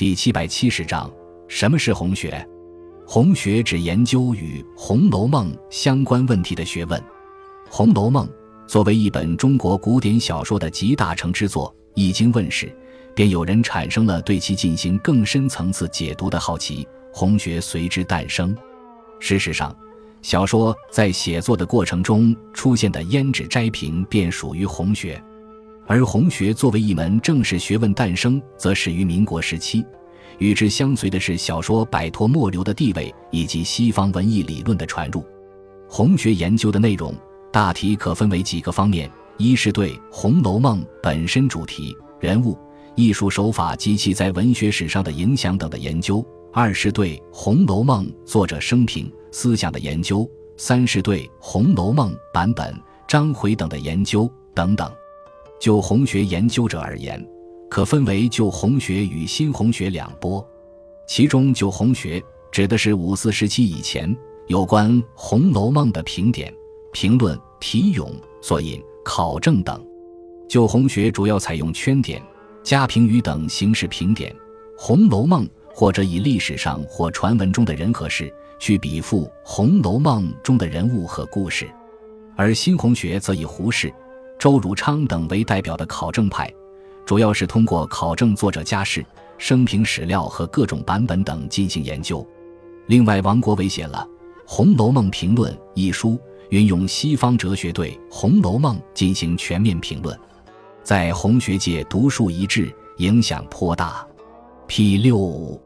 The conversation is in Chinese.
第七百七十章：什么是红学？红学指研究与《红楼梦》相关问题的学问。《红楼梦》作为一本中国古典小说的集大成之作，一经问世，便有人产生了对其进行更深层次解读的好奇，红学随之诞生。事实上，小说在写作的过程中出现的胭脂摘评便属于红学。而红学作为一门正式学问诞生，则始于民国时期。与之相随的是小说摆脱末流的地位，以及西方文艺理论的传入。红学研究的内容大体可分为几个方面：一是对《红楼梦》本身主题、人物、艺术手法及其在文学史上的影响等的研究；二是对《红楼梦》作者生平、思想的研究；三是对《红楼梦》版本、章回等的研究等等。就红学研究者而言，可分为旧红学与新红学两波。其中，旧红学指的是五四时期以前有关《红楼梦》的评点、评论、题咏、索引、考证等。旧红学主要采用圈点、加评语等形式评点《红楼梦》，或者以历史上或传闻中的人和事去比附《红楼梦》中的人物和故事。而新红学则以胡适。周汝昌等为代表的考证派，主要是通过考证作者家世、生平史料和各种版本等进行研究。另外，王国维写了《红楼梦评论》一书，运用西方哲学对《红楼梦》进行全面评论，在红学界独树一帜，影响颇大。P 六五。